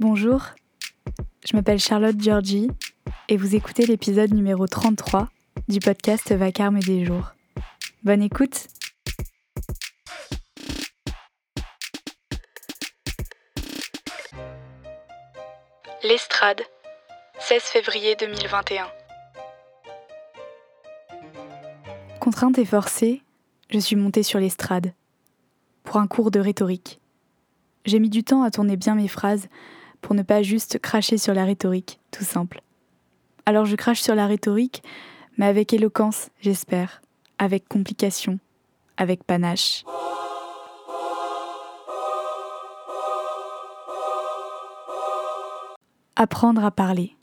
Bonjour, je m'appelle Charlotte Georgie et vous écoutez l'épisode numéro 33 du podcast Vacarme des jours. Bonne écoute L'Estrade, 16 février 2021. Contrainte et forcée, je suis montée sur l'estrade pour un cours de rhétorique. J'ai mis du temps à tourner bien mes phrases pour ne pas juste cracher sur la rhétorique, tout simple. Alors je crache sur la rhétorique, mais avec éloquence, j'espère, avec complication, avec panache. Apprendre à parler.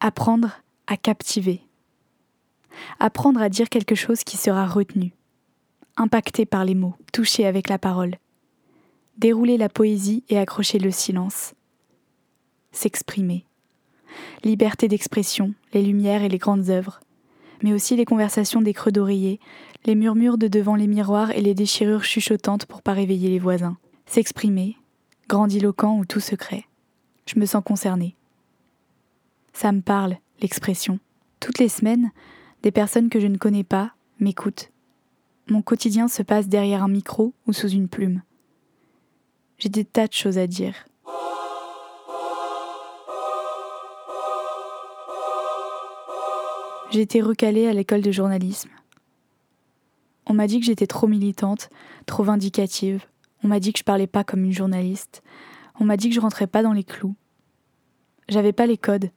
Apprendre à captiver. Apprendre à dire quelque chose qui sera retenu. Impacté par les mots, touché avec la parole. Dérouler la poésie et accrocher le silence. S'exprimer. Liberté d'expression, les lumières et les grandes œuvres. Mais aussi les conversations des creux d'oreiller, les murmures de devant les miroirs et les déchirures chuchotantes pour pas réveiller les voisins. S'exprimer, grandiloquent ou tout secret. Je me sens concernée. Ça me parle, l'expression. Toutes les semaines, des personnes que je ne connais pas m'écoutent. Mon quotidien se passe derrière un micro ou sous une plume. J'ai des tas de choses à dire. J'ai été recalée à l'école de journalisme. On m'a dit que j'étais trop militante, trop vindicative. On m'a dit que je parlais pas comme une journaliste. On m'a dit que je rentrais pas dans les clous. J'avais pas les codes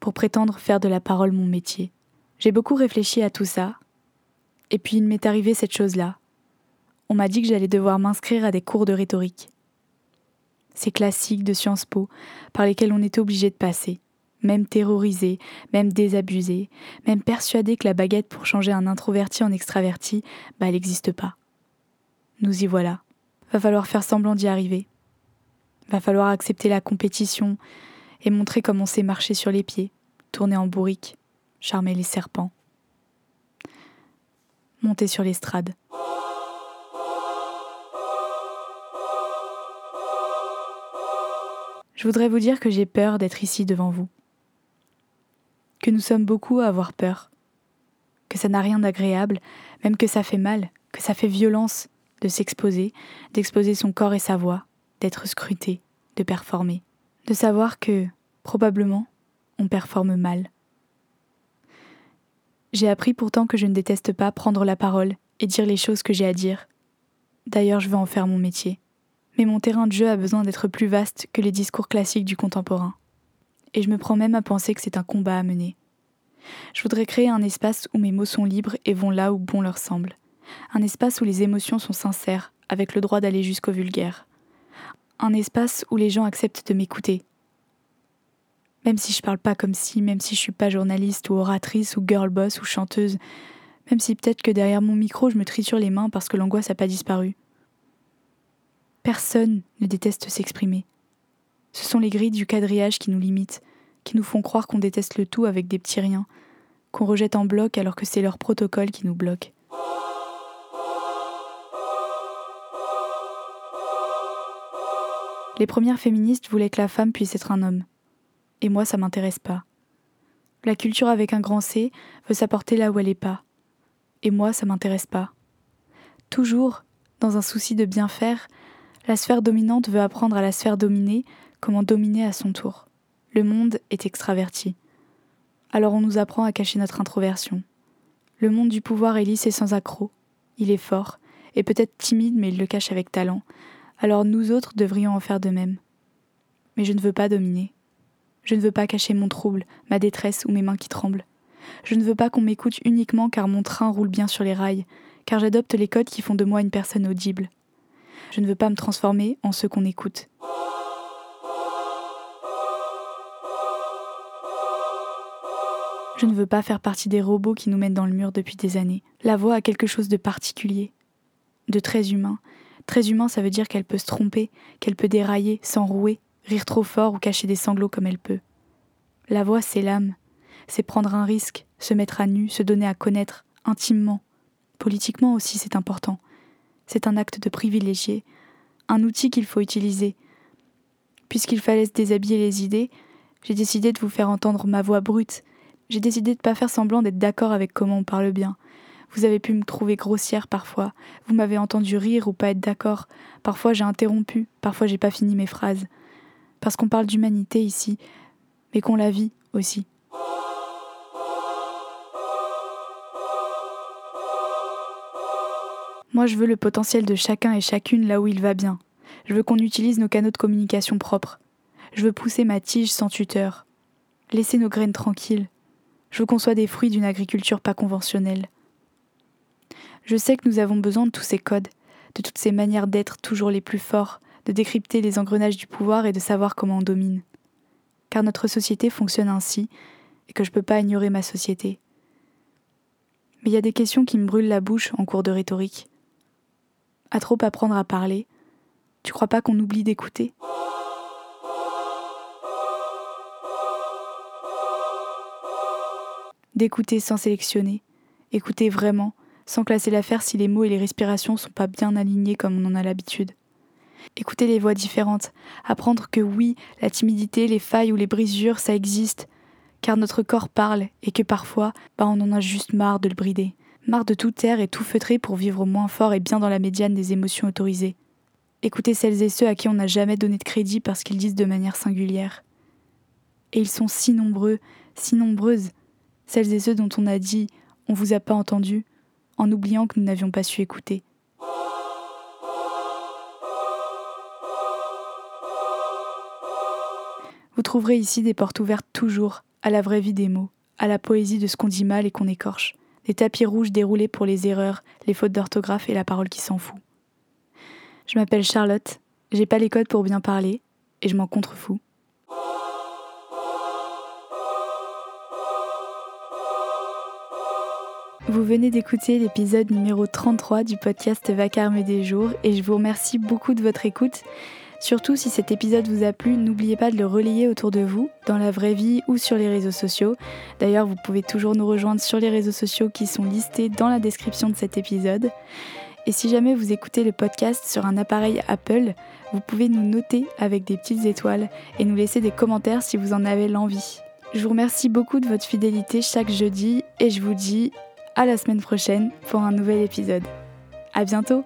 pour prétendre faire de la parole mon métier. J'ai beaucoup réfléchi à tout ça. Et puis il m'est arrivé cette chose-là. On m'a dit que j'allais devoir m'inscrire à des cours de rhétorique. Ces classiques de Sciences Po par lesquels on était obligé de passer, même terrorisé, même désabusé, même persuadé que la baguette pour changer un introverti en extraverti, bah elle n'existe pas. Nous y voilà. Va falloir faire semblant d'y arriver. Va falloir accepter la compétition et montrer comment c'est marcher sur les pieds, tourner en bourrique, charmer les serpents. Monter sur l'estrade. Je voudrais vous dire que j'ai peur d'être ici devant vous. Que nous sommes beaucoup à avoir peur. Que ça n'a rien d'agréable, même que ça fait mal, que ça fait violence de s'exposer, d'exposer son corps et sa voix, d'être scruté, de performer de savoir que, probablement, on performe mal. J'ai appris pourtant que je ne déteste pas prendre la parole et dire les choses que j'ai à dire. D'ailleurs, je veux en faire mon métier. Mais mon terrain de jeu a besoin d'être plus vaste que les discours classiques du contemporain. Et je me prends même à penser que c'est un combat à mener. Je voudrais créer un espace où mes mots sont libres et vont là où bon leur semble. Un espace où les émotions sont sincères, avec le droit d'aller jusqu'au vulgaire un espace où les gens acceptent de m'écouter. Même si je parle pas comme si, même si je suis pas journaliste ou oratrice ou girl boss ou chanteuse, même si peut-être que derrière mon micro je me triture les mains parce que l'angoisse n'a pas disparu. Personne ne déteste s'exprimer. Ce sont les grilles du quadrillage qui nous limitent, qui nous font croire qu'on déteste le tout avec des petits riens, qu'on rejette en bloc alors que c'est leur protocole qui nous bloque. Les premières féministes voulaient que la femme puisse être un homme. Et moi, ça m'intéresse pas. La culture avec un grand C veut s'apporter là où elle est pas. Et moi, ça m'intéresse pas. Toujours, dans un souci de bien faire, la sphère dominante veut apprendre à la sphère dominée comment dominer à son tour. Le monde est extraverti. Alors on nous apprend à cacher notre introversion. Le monde du pouvoir est lisse et sans accroc. Il est fort, et peut-être timide, mais il le cache avec talent, alors nous autres devrions en faire de même. Mais je ne veux pas dominer. Je ne veux pas cacher mon trouble, ma détresse ou mes mains qui tremblent. Je ne veux pas qu'on m'écoute uniquement car mon train roule bien sur les rails, car j'adopte les codes qui font de moi une personne audible. Je ne veux pas me transformer en ce qu'on écoute. Je ne veux pas faire partie des robots qui nous mènent dans le mur depuis des années. La voix a quelque chose de particulier, de très humain, Très humain, ça veut dire qu'elle peut se tromper, qu'elle peut dérailler, s'enrouer, rire trop fort ou cacher des sanglots comme elle peut. La voix, c'est l'âme. C'est prendre un risque, se mettre à nu, se donner à connaître, intimement. Politiquement aussi, c'est important. C'est un acte de privilégié, un outil qu'il faut utiliser Puisqu'il fallait se déshabiller les idées, j'ai décidé de vous faire entendre ma voix brute. J'ai décidé de ne pas faire semblant d'être d'accord avec comment on parle bien. Vous avez pu me trouver grossière parfois. Vous m'avez entendu rire ou pas être d'accord. Parfois j'ai interrompu, parfois j'ai pas fini mes phrases. Parce qu'on parle d'humanité ici, mais qu'on la vit aussi. Moi, je veux le potentiel de chacun et chacune là où il va bien. Je veux qu'on utilise nos canaux de communication propres. Je veux pousser ma tige sans tuteur. Laisser nos graines tranquilles. Je veux qu'on soit des fruits d'une agriculture pas conventionnelle. Je sais que nous avons besoin de tous ces codes, de toutes ces manières d'être toujours les plus forts, de décrypter les engrenages du pouvoir et de savoir comment on domine. Car notre société fonctionne ainsi, et que je ne peux pas ignorer ma société. Mais il y a des questions qui me brûlent la bouche en cours de rhétorique. À trop apprendre à parler, tu crois pas qu'on oublie d'écouter? D'écouter sans sélectionner, écouter vraiment, sans classer l'affaire si les mots et les respirations sont pas bien alignés comme on en a l'habitude. Écouter les voix différentes, apprendre que oui, la timidité, les failles ou les brisures, ça existe, car notre corps parle et que parfois, bah on en a juste marre de le brider, marre de tout taire et tout feutrer pour vivre moins fort et bien dans la médiane des émotions autorisées. Écouter celles et ceux à qui on n'a jamais donné de crédit parce qu'ils disent de manière singulière. Et ils sont si nombreux, si nombreuses, celles et ceux dont on a dit on vous a pas entendu, en oubliant que nous n'avions pas su écouter. Vous trouverez ici des portes ouvertes toujours à la vraie vie des mots, à la poésie de ce qu'on dit mal et qu'on écorche, des tapis rouges déroulés pour les erreurs, les fautes d'orthographe et la parole qui s'en fout. Je m'appelle Charlotte, j'ai pas les codes pour bien parler, et je m'en contrefous. Vous venez d'écouter l'épisode numéro 33 du podcast Vacarme des jours et je vous remercie beaucoup de votre écoute. Surtout si cet épisode vous a plu, n'oubliez pas de le relayer autour de vous, dans la vraie vie ou sur les réseaux sociaux. D'ailleurs, vous pouvez toujours nous rejoindre sur les réseaux sociaux qui sont listés dans la description de cet épisode. Et si jamais vous écoutez le podcast sur un appareil Apple, vous pouvez nous noter avec des petites étoiles et nous laisser des commentaires si vous en avez l'envie. Je vous remercie beaucoup de votre fidélité chaque jeudi et je vous dis à la semaine prochaine pour un nouvel épisode. À bientôt!